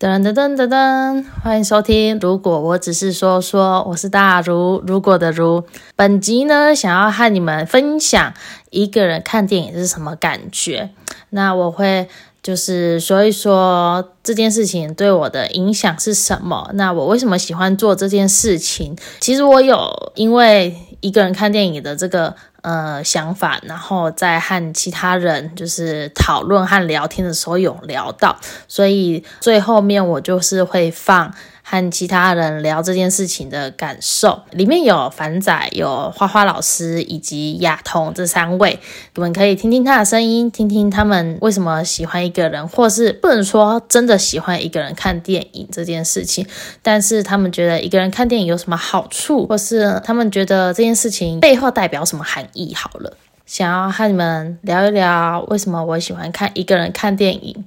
噔噔噔噔噔，欢迎收听。如果我只是说说，我是大如，如果的如。本集呢，想要和你们分享一个人看电影是什么感觉。那我会就是说一说这件事情对我的影响是什么。那我为什么喜欢做这件事情？其实我有因为一个人看电影的这个。呃，想法，然后在和其他人就是讨论和聊天的时候有聊到，所以最后面我就是会放。和其他人聊这件事情的感受，里面有凡仔、有花花老师以及亚彤这三位，你们可以听听他的声音，听听他们为什么喜欢一个人，或是不能说真的喜欢一个人看电影这件事情，但是他们觉得一个人看电影有什么好处，或是他们觉得这件事情背后代表什么含义。好了，想要和你们聊一聊为什么我喜欢看一个人看电影。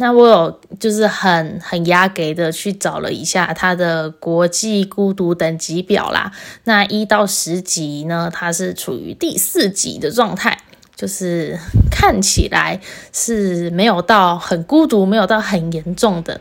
那我有就是很很压给的去找了一下它的国际孤独等级表啦。那一到十级呢，它是处于第四级的状态，就是看起来是没有到很孤独，没有到很严重的。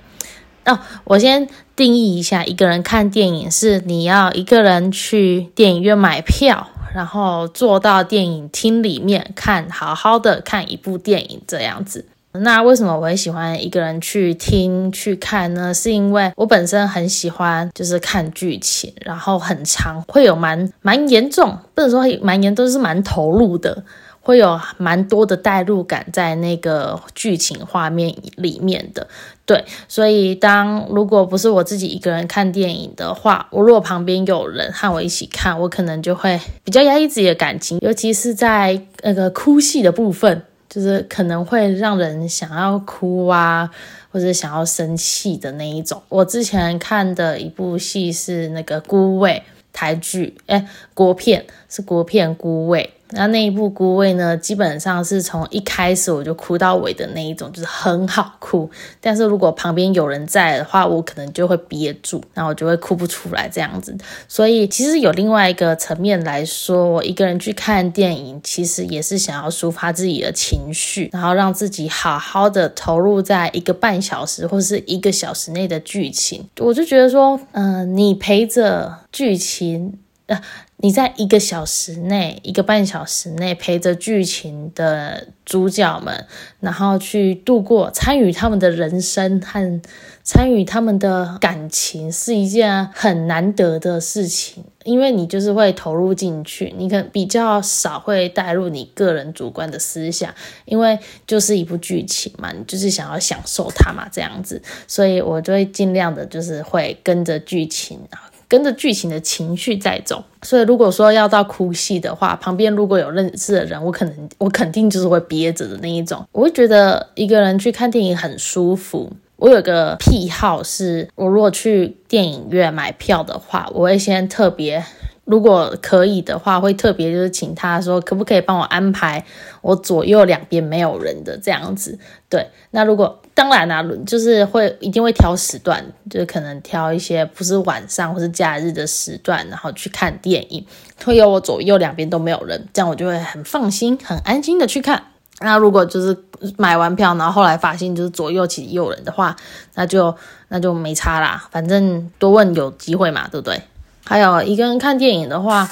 哦，我先定义一下，一个人看电影是你要一个人去电影院买票，然后坐到电影厅里面看，好好的看一部电影这样子。那为什么我会喜欢一个人去听去看呢？是因为我本身很喜欢，就是看剧情，然后很长，会有蛮蛮严重，不能说蛮严，都是蛮投入的，会有蛮多的代入感在那个剧情画面里面的。对，所以当如果不是我自己一个人看电影的话，我如果旁边有人和我一起看，我可能就会比较压抑自己的感情，尤其是在那个哭戏的部分。就是可能会让人想要哭啊，或者想要生气的那一种。我之前看的一部戏是那个《孤味》台剧，哎，国片是国片《孤味》。那那一部《孤味》呢，基本上是从一开始我就哭到尾的那一种，就是很好哭。但是如果旁边有人在的话，我可能就会憋住，然后我就会哭不出来这样子。所以其实有另外一个层面来说，我一个人去看电影，其实也是想要抒发自己的情绪，然后让自己好好的投入在一个半小时或是一个小时内的剧情。我就觉得说，嗯，你陪着剧情。呃，你在一个小时内、一个半小时内陪着剧情的主角们，然后去度过、参与他们的人生和参与他们的感情，是一件很难得的事情。因为你就是会投入进去，你可比较少会带入你个人主观的思想，因为就是一部剧情嘛，你就是想要享受它嘛，这样子，所以我就会尽量的，就是会跟着剧情啊。跟着剧情的情绪在走，所以如果说要到哭戏的话，旁边如果有认识的人，我可能我肯定就是会憋着的那一种。我会觉得一个人去看电影很舒服。我有个癖好是，我如果去电影院买票的话，我会先特别。如果可以的话，会特别就是请他说，可不可以帮我安排我左右两边没有人的这样子？对，那如果当然啦，就是会一定会挑时段，就是可能挑一些不是晚上或是假日的时段，然后去看电影，会有我左右两边都没有人，这样我就会很放心、很安心的去看。那如果就是买完票，然后后来发现就是左右其实有人的话，那就那就没差啦，反正多问有机会嘛，对不对？还有一个人看电影的话，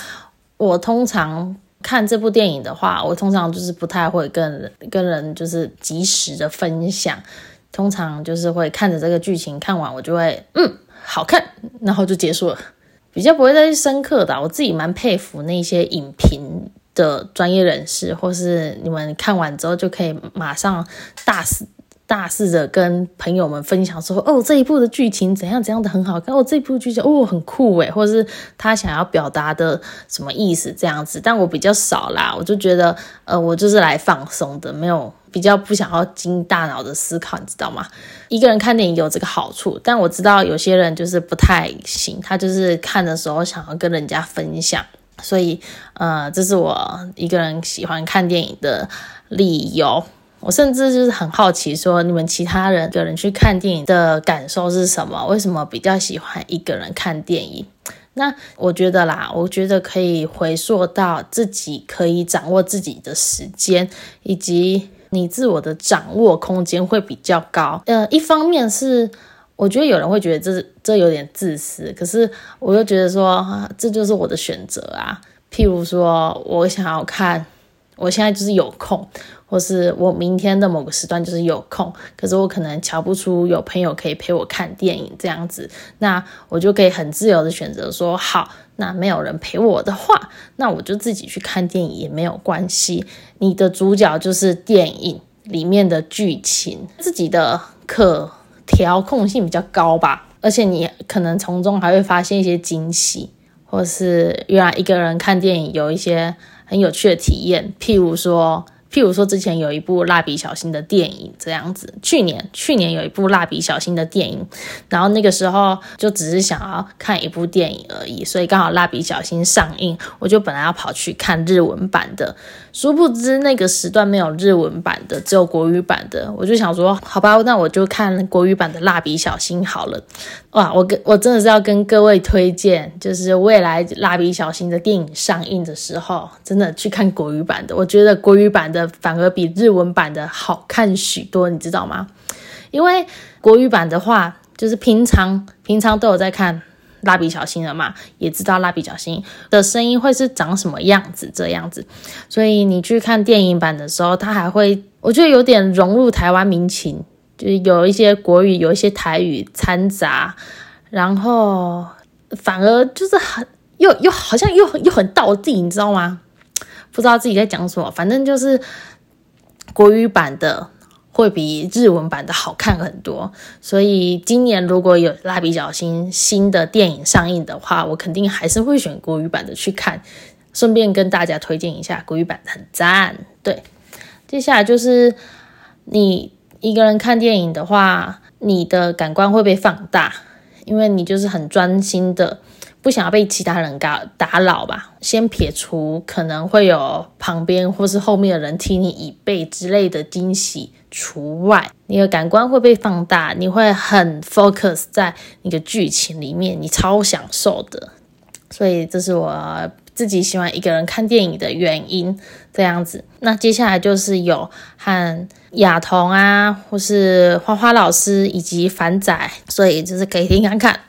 我通常看这部电影的话，我通常就是不太会跟跟人就是及时的分享，通常就是会看着这个剧情看完，我就会嗯好看，然后就结束了，比较不会再去深刻的。我自己蛮佩服那些影评的专业人士，或是你们看完之后就可以马上大肆。大肆的跟朋友们分享说：“哦，这一部的剧情怎样怎样的很好看哦，这部剧情哦很酷诶，或者是他想要表达的什么意思这样子。”但我比较少啦，我就觉得，呃，我就是来放松的，没有比较不想要经大脑的思考，你知道吗？一个人看电影有这个好处，但我知道有些人就是不太行，他就是看的时候想要跟人家分享，所以，呃，这是我一个人喜欢看电影的理由。我甚至就是很好奇，说你们其他人个人去看电影的感受是什么？为什么比较喜欢一个人看电影？那我觉得啦，我觉得可以回溯到自己可以掌握自己的时间，以及你自我的掌握空间会比较高。呃，一方面是我觉得有人会觉得这这有点自私，可是我又觉得说，啊这就是我的选择啊。譬如说，我想要看，我现在就是有空，或是我明天的某个时段就是有空，可是我可能瞧不出有朋友可以陪我看电影这样子，那我就可以很自由的选择说，好，那没有人陪我的话，那我就自己去看电影也没有关系。你的主角就是电影里面的剧情，自己的可调控性比较高吧，而且你可能从中还会发现一些惊喜。或是原来一个人看电影有一些很有趣的体验，譬如说，譬如说之前有一部蜡笔小新的电影这样子，去年去年有一部蜡笔小新的电影，然后那个时候就只是想要看一部电影而已，所以刚好蜡笔小新上映，我就本来要跑去看日文版的，殊不知那个时段没有日文版的，只有国语版的，我就想说，好吧，那我就看国语版的蜡笔小新好了。哇，我跟我真的是要跟各位推荐，就是未来蜡笔小新的电影上映的时候，真的去看国语版的。我觉得国语版的反而比日文版的好看许多，你知道吗？因为国语版的话，就是平常平常都有在看蜡笔小新了嘛，也知道蜡笔小新的声音会是长什么样子这样子，所以你去看电影版的时候，它还会，我觉得有点融入台湾民情。就是有一些国语，有一些台语掺杂，然后反而就是很又又好像又又很到地，你知道吗？不知道自己在讲什么，反正就是国语版的会比日文版的好看很多。所以今年如果有蜡笔小新新的电影上映的话，我肯定还是会选国语版的去看。顺便跟大家推荐一下，国语版很赞。对，接下来就是你。一个人看电影的话，你的感官会被放大，因为你就是很专心的，不想要被其他人搞打扰吧。先撇除可能会有旁边或是后面的人踢你椅背之类的惊喜除外，你的感官会被放大，你会很 focus 在那个剧情里面，你超享受的。所以这是我。自己喜欢一个人看电影的原因，这样子。那接下来就是有和雅彤啊，或是花花老师以及凡仔，所以就是可以听看看。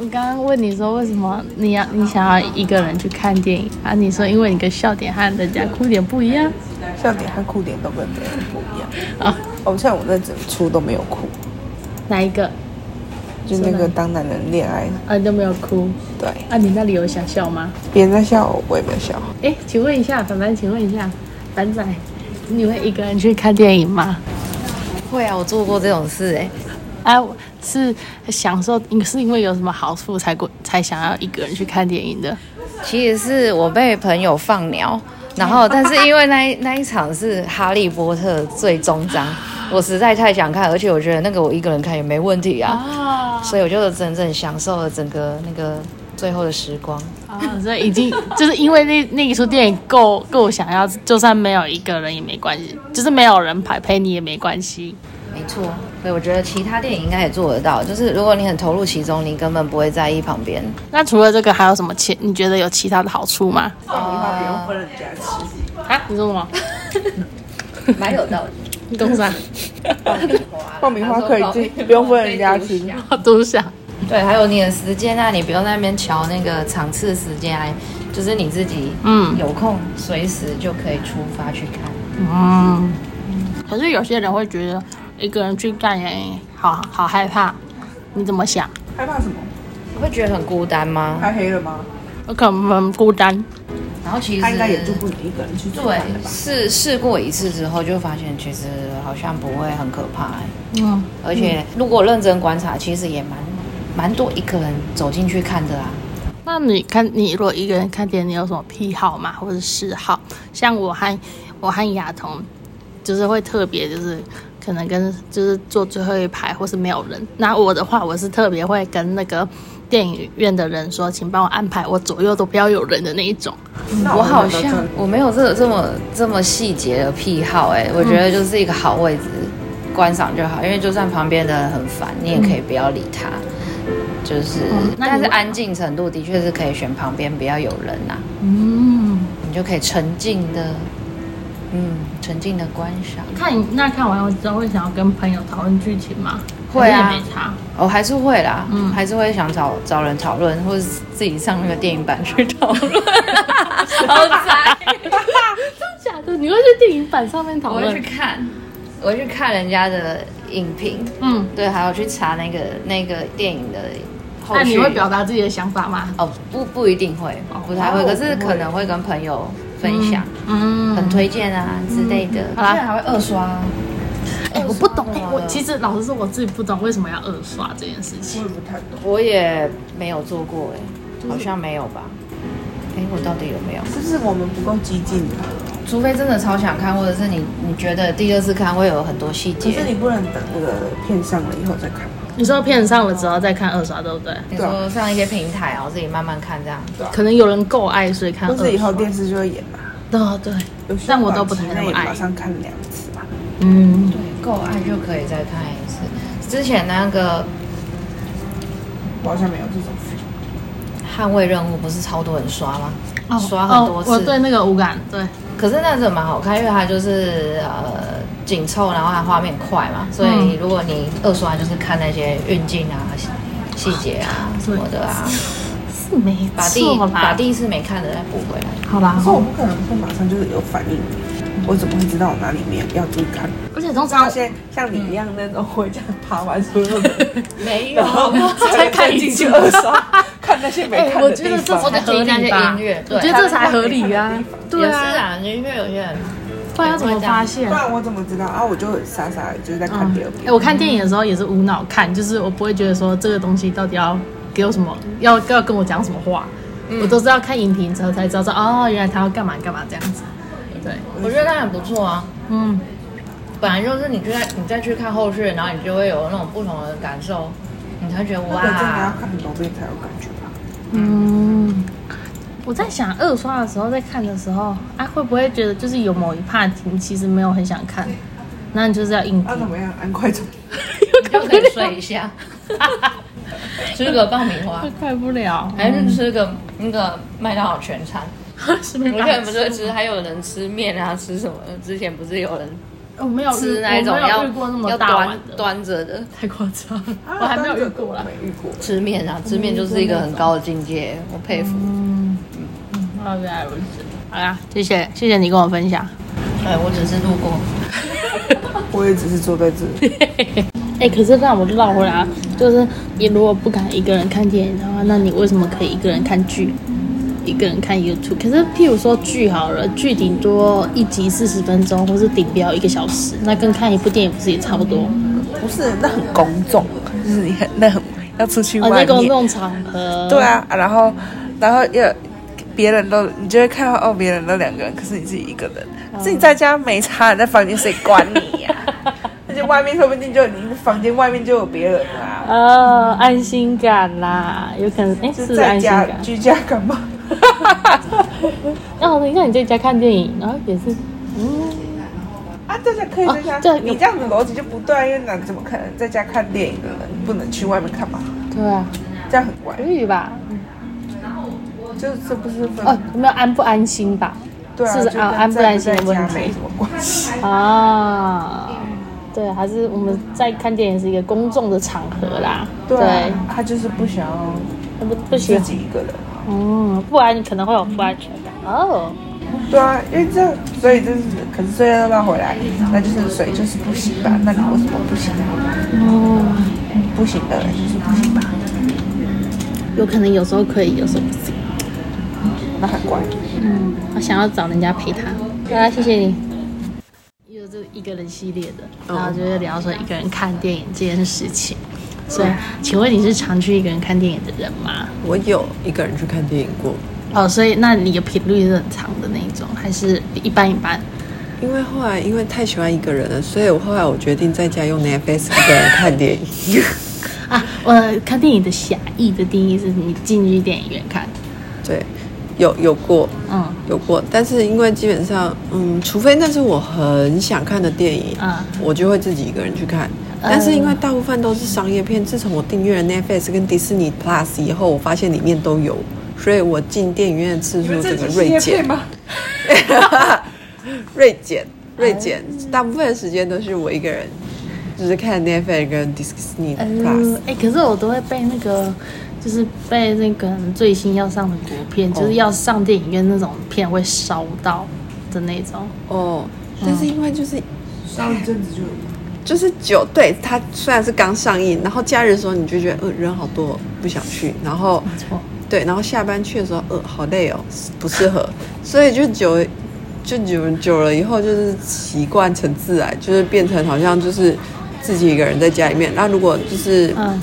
我刚刚问你说为什么你要你想要一个人去看电影啊？你说因为你的笑点和人家哭点不一样，笑点和哭点都跟别人不一样啊。哦，像我那整出都没有哭，哪一个？就那个当男人恋爱，啊，都没有哭。对，啊，你那里有想笑吗？别人在笑，我也没有笑。哎，请问一下，凡凡，请问一下，凡仔，你会一个人去看电影吗？会啊，我做过这种事哎。哎，是享受，是因为有什么好处才过才想要一个人去看电影的？其实是我被朋友放鸟，然后但是因为那 那一场是《哈利波特》最终章。我实在太想看，而且我觉得那个我一个人看也没问题啊，所以我就真正享受了整个那个最后的时光啊，所以已经 就是因为那那一出电影够够想要，就算没有一个人也没关系，就是没有人陪陪你也没关系，没错。所以我觉得其他电影应该也做得到，就是如果你很投入其中，你根本不会在意旁边。那除了这个还有什么其你觉得有其他的好处吗？爆米花不用分人家吃啊？你说什么？蛮有道理。你懂啥？爆米花可以自己不用分人家吃，都想。对，还有你的时间啊，你不用在那边瞧那个场次时间啊，就是你自己嗯有空随时就可以出发去看。嗯，可是有些人会觉得一个人去看影好好害怕，你怎么想？害怕什么？你会觉得很孤单吗？太黑了吗？我可能很孤单。然后其实他应该也就不能一个人去对，试试过一次之后，就发现其实好像不会很可怕。嗯，而且如果认真观察，其实也蛮蛮多一个人走进去看的啊。那你看，你如果一个人看电影，你有什么癖好吗？或者嗜好？像我和我和雅彤，就是会特别就是可能跟就是坐最后一排，或是没有人。那我的话，我是特别会跟那个。电影院的人说：“请帮我安排，我左右都不要有人的那一种。”我好像我没有这这么这么细节的癖好，哎，我觉得就是一个好位置观赏就好，因为就算旁边的人很烦，你也可以不要理他。就是，但是安静程度的确是可以选旁边不要有人呐。嗯，你就可以沉静的，嗯，沉浸的观赏。看你那看完我之后会想要跟朋友讨论剧情吗？会啊。我、还是会啦，嗯还是会想找找人讨论，或者自己上那个电影版去讨论。好惨！假的，你会去电影版上面讨论我会去？看，我会去看人家的影评，嗯，对，还有去查那个那个电影的。那你会表达自己的想法吗？哦，不不一定会，不太会，哦可是可能会跟朋友分享，嗯，很推荐啊之类的。好啦还会二刷，哎、我不懂哎、我其实老实说，我自己不懂为什么要二刷这件事情我情也。不太懂。我也没有做过哎，好像没有吧？哎，我到底有没有？是不是我们不够激进啊？除非真的超想看，或者是你你觉得第二次看会有很多细节可是节。你不能等那个片上了以后再看？你说片上了之后再看二刷，对不对？你说上一些平台，然后自己慢慢看这样。可能有人够爱，所以看二刷。或者以后电视就会演嘛？哦，对，但我都不太短期内那么爱马。上看两次吧。嗯，对，够爱就可以再看一次。之前那个我好像没有这种捍卫任务》不是超多人刷吗？哦刷很多次。哦我对那个无感，对，可是那真的蛮好看，因为它就是呃紧凑，然后它画面快嘛，所以如果你二刷就是看那些运镜啊、细细节啊什么的啊，是没把第错啦。把第一次没看的再补回来。好吧可，是我不可能会马上就是有反应，我怎么会知道我哪里面要注意看？而且通像常些像你一样那种会这样爬完所有的，没然后才看进去二刷，看那些没哎、看的地我觉得这方。才合理吧？听那些音乐我觉得这才合理啊。对也是啊，啊，因为有些人不然要怎么发现不？然我怎么知道啊？我就很傻傻的就是在看第二哎、遍。我看电影的时候也是无脑看，就是我不会觉得说这个东西到底要给我什么，要要跟我讲什么话，我都是要看影评之后才知道说哦，原来他要干嘛干嘛这样子。对，我觉得他很不错啊。嗯，本来就是你就在你再去看后续，然后你就会有那种不同的感受，你才觉得那个真的要哇，看很多遍才有感觉吧？嗯，我在想二刷的时候，在看的时候啊，会不会觉得就是有某一 part 你其实没有很想看，那你就是要硬那、拼怎。么样？按快走。你就可以睡一下，吃个爆米花，快不了，还是吃个那个麦当劳全餐。是没有些人不是吃，还有人吃面啊，吃什么？之前不是有人我没有吃那一种要要端的，端着的太夸张，啊我还没有遇过啦。没遇过。吃面啊，吃面就是一个很高的境界，我佩服。嗯，哦，原来如此。好啦，谢谢谢谢你跟我分享。对我只是路过，我也只是坐在这里。哎、可是让我绕回来啊，就是你如果不敢一个人看电影的话，那你为什么可以一个人看剧，一个人看 YouTube？可是譬如说剧好了，剧顶多一集四十分钟，或是顶标一个小时，那跟看一部电影不是也差不多？不是，那很公众，就是你很那很要出去哦，外面。在公众场合。对。啊，然后然后又别人都你就会看到哦，别人都两个人，可是你自己一个人，自己在家没差，你在房间谁管你呀、外面说不定就你房间外面就有别人啦、哦，安心感啦，有可能哎，就是在安心感。家居家干嘛？哦，你看你在家看电影，然后也是，嗯，啊，在家可以在家，哦对你这样子逻辑就不对，因为那怎么可能在家看电影的人不能去外面看嘛？对啊，这样很怪可，以吧？就这不是分、哦，有没有安不安心吧？对啊，是就跟安安不安心的问题没什么关系。啊，对，还是我们在看电影是一个公众的场合啦。对啊，他就是不想要对，不不喜自，己一个人。嗯，不然你可能会有不安全感。哦，对啊，因为这，所以就是，可是睡要不要回来？那就是水就是不行吧？那你为什么不行？哦，不行的人就是不行吧？有可能有时候可以，有时候不行。那很怪。嗯，我想要找人家陪他。好啦，谢谢你。一个人系列的，然后就是聊说一个人看电影这件事情。所以，请问你是常去一个人看电影的人吗？我有一个人去看电影过，哦，所以那你的频率是很长的那一种，还是一般一般？因为后来因为太喜欢一个人了，所以我后来我决定在家用 Netflix 一个人看电影。啊，我看电影的狭义的定义是你进去电影院看，对，有有过嗯有过，但是因为基本上，嗯，除非那是我很想看的电影，嗯我就会自己一个人去看。但是因为大部分都是商业片，自从我订阅了 Netflix 跟迪士尼 Plus 以后，我发现里面都有，所以我进电影院的次数整个锐减。吗？锐减，锐减，大部分的时间都是我一个人就是看 Netflix 跟 Disney 呃 Plus。，哎、可是我都会被那个，就是被那个最新要上的国片，就是要上电影院那种片会烧到的那种。哦，但是因为就是烧一阵子就。就是酒，对它虽然是刚上映，然后假日的时候你就觉得，呃，人好多，不想去，然后没错，对，然后下班去的时候，呃，好累哦，不适合，所以就久就久久了以后，就是习惯成自然，就是变成好像就是自己一个人在家里面。那如果就是嗯，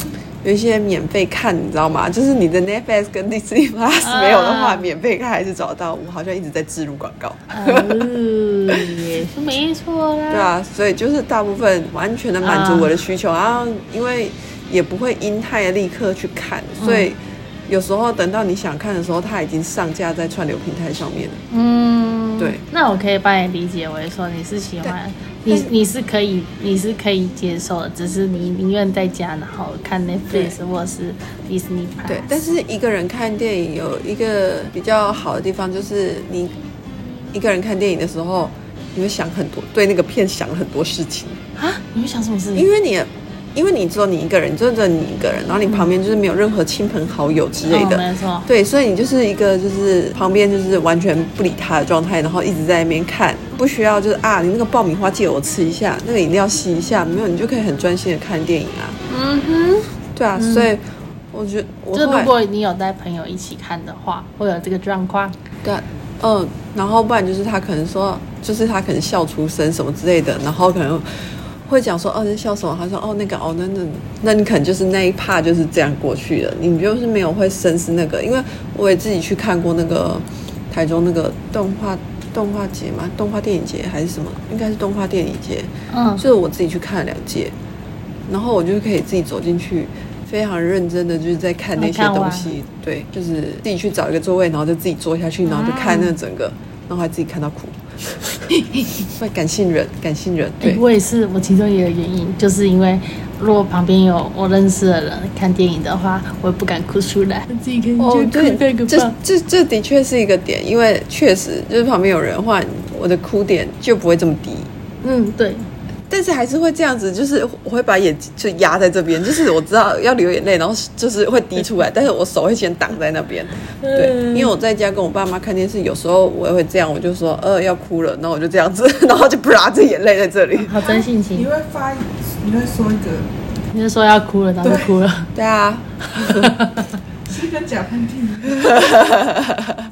有一些免费看，你知道吗？就是你的 Netflix 跟 Disney Plus 没有的话，免费看还是找到。我好像一直在植入广告。呃，也是没错啦。对啊，所以就是大部分完全的满足我的需求，然后因为也不会因太立刻去看，所以有时候等到你想看的时候，它已经上架在串流平台上面了。嗯，对。那我可以帮你理解为说你是喜欢，你你是可以你是可以接受的，只是你宁愿在家然后看 Netflix 或是 Disney Plus。对，但是一个人看电影有一个比较好的地方，就是你一个人看电影的时候，你会想很多，对那个片想很多事情，啊，你会想什么事情？因为你。因为你只有你一个人，就只有你一个人，然后你旁边就是没有任何亲朋好友之类的，哦、没错。对，所以你就是一个就是旁边就是完全不理他的状态，然后一直在那边看，不需要就是啊，你那个爆米花借我吃一下，那个饮料吸一下，没有，你就可以很专心的看电影啊。嗯哼，对啊，所以我觉得我就如果你有带朋友一起看的话，会有这个状况。对啊，嗯，然后不然就是他可能说，就是他可能笑出声什么之类的，然后可能会讲说，哦，你笑什么？他说，哦，那个，哦，那那那你可能就是那一趴就是这样过去的，你就是没有会深思那个，因为我也自己去看过那个台中那个动画动画节嘛，动画电影节还是什么，应该是动画电影节，嗯，就是我自己去看了两届，然后我就可以自己走进去。非常认真的就是在看那些东西，对，就是自己去找一个座位，然后就自己坐下去，然后就看那整个，然后还自己看到哭。会感性人，感性人，对、欸，我也是，我其中一个原因就是因为如果旁边有我认识的人看电影的话，我也不敢哭出来，自己看哦，对，这这这这的确是一个点，因为确实就是旁边有人的话，我的哭点就不会这么低。嗯，对。但是还是会这样子，就是 我会把眼睛就压在这边，就是我知道要流眼泪，然后就是会滴出来，但是我手会先挡在那边。对，因为我在家跟我爸妈看电视，有时候我也会这样，我就说呃要哭了，然后我就这样子，然后就啪这眼泪在这里。好真性情。你会发，你会说一个，你是说要哭了，然后就哭了。对啊。是一个假喷嚏。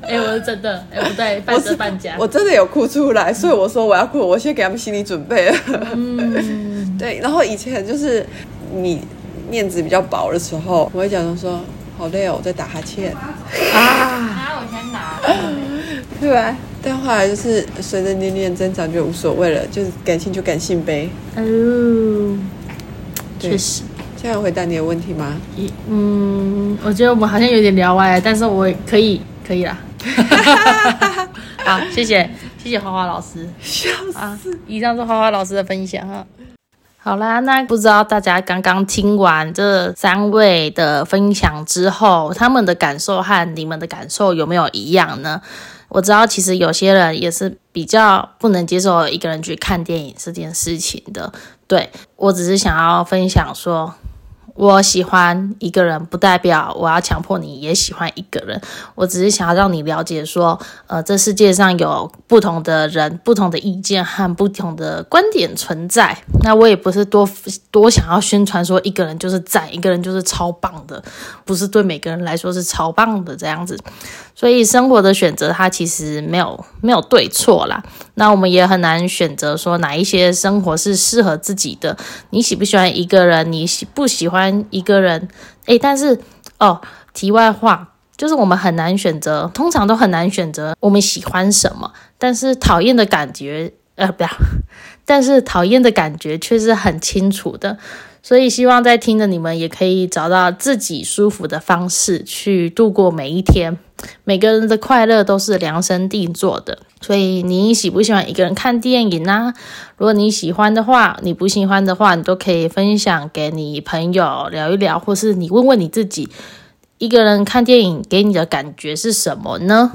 哎，我是真的，哎不对，半真半假。我真的有哭出来，所以我说我要哭，我先给他们心理准备了。嗯，对。然后以前就是你面子比较薄的时候，我会假装说好累哦，我在打哈欠。啊，啊，我先拿。对吧？但后来就是随着年龄增长就无所谓了，就是感性就感性呗。哦，确实。这样回答你的问题吗？嗯，我觉得我们好像有点聊歪，但是我可以，可以啦。好，谢谢，谢谢花花老师。笑啊！以上是花花老师的分享哈。好啦，那不知道大家刚刚听完这三位的分享之后，他们的感受和你们的感受有没有一样呢？我知道，其实有些人也是比较不能接受一个人去看电影这件事情的。对我只是想要分享说。我喜欢一个人，不代表我要强迫你也喜欢一个人。我只是想要让你了解说，呃，这世界上有不同的人、不同的意见和不同的观点存在。那我也不是多多想要宣传说一个人就是赞，一个人就是超棒的，不是对每个人来说是超棒的这样子。所以生活的选择，它其实没有没有对错啦。那我们也很难选择说哪一些生活是适合自己的。你喜不喜欢一个人？你喜不喜欢一个人？诶，但是哦，题外话，就是我们很难选择，通常都很难选择我们喜欢什么，但是讨厌的感觉，呃，不要，但是讨厌的感觉却是很清楚的。所以，希望在听的你们也可以找到自己舒服的方式去度过每一天。每个人的快乐都是量身定做的，所以你喜不喜欢一个人看电影呢？如果你喜欢的话，你不喜欢的话，你都可以分享给你朋友聊一聊，或是你问问你自己，一个人看电影给你的感觉是什么呢？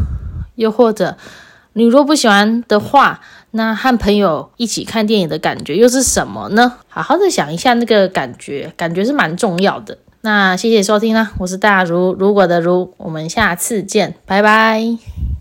又或者，你若不喜欢的话，那和朋友一起看电影的感觉又是什么呢？好好的想一下那个感觉，感觉是蛮重要的。那谢谢收听啦，我是大如，如果的如，我们下次见，拜拜。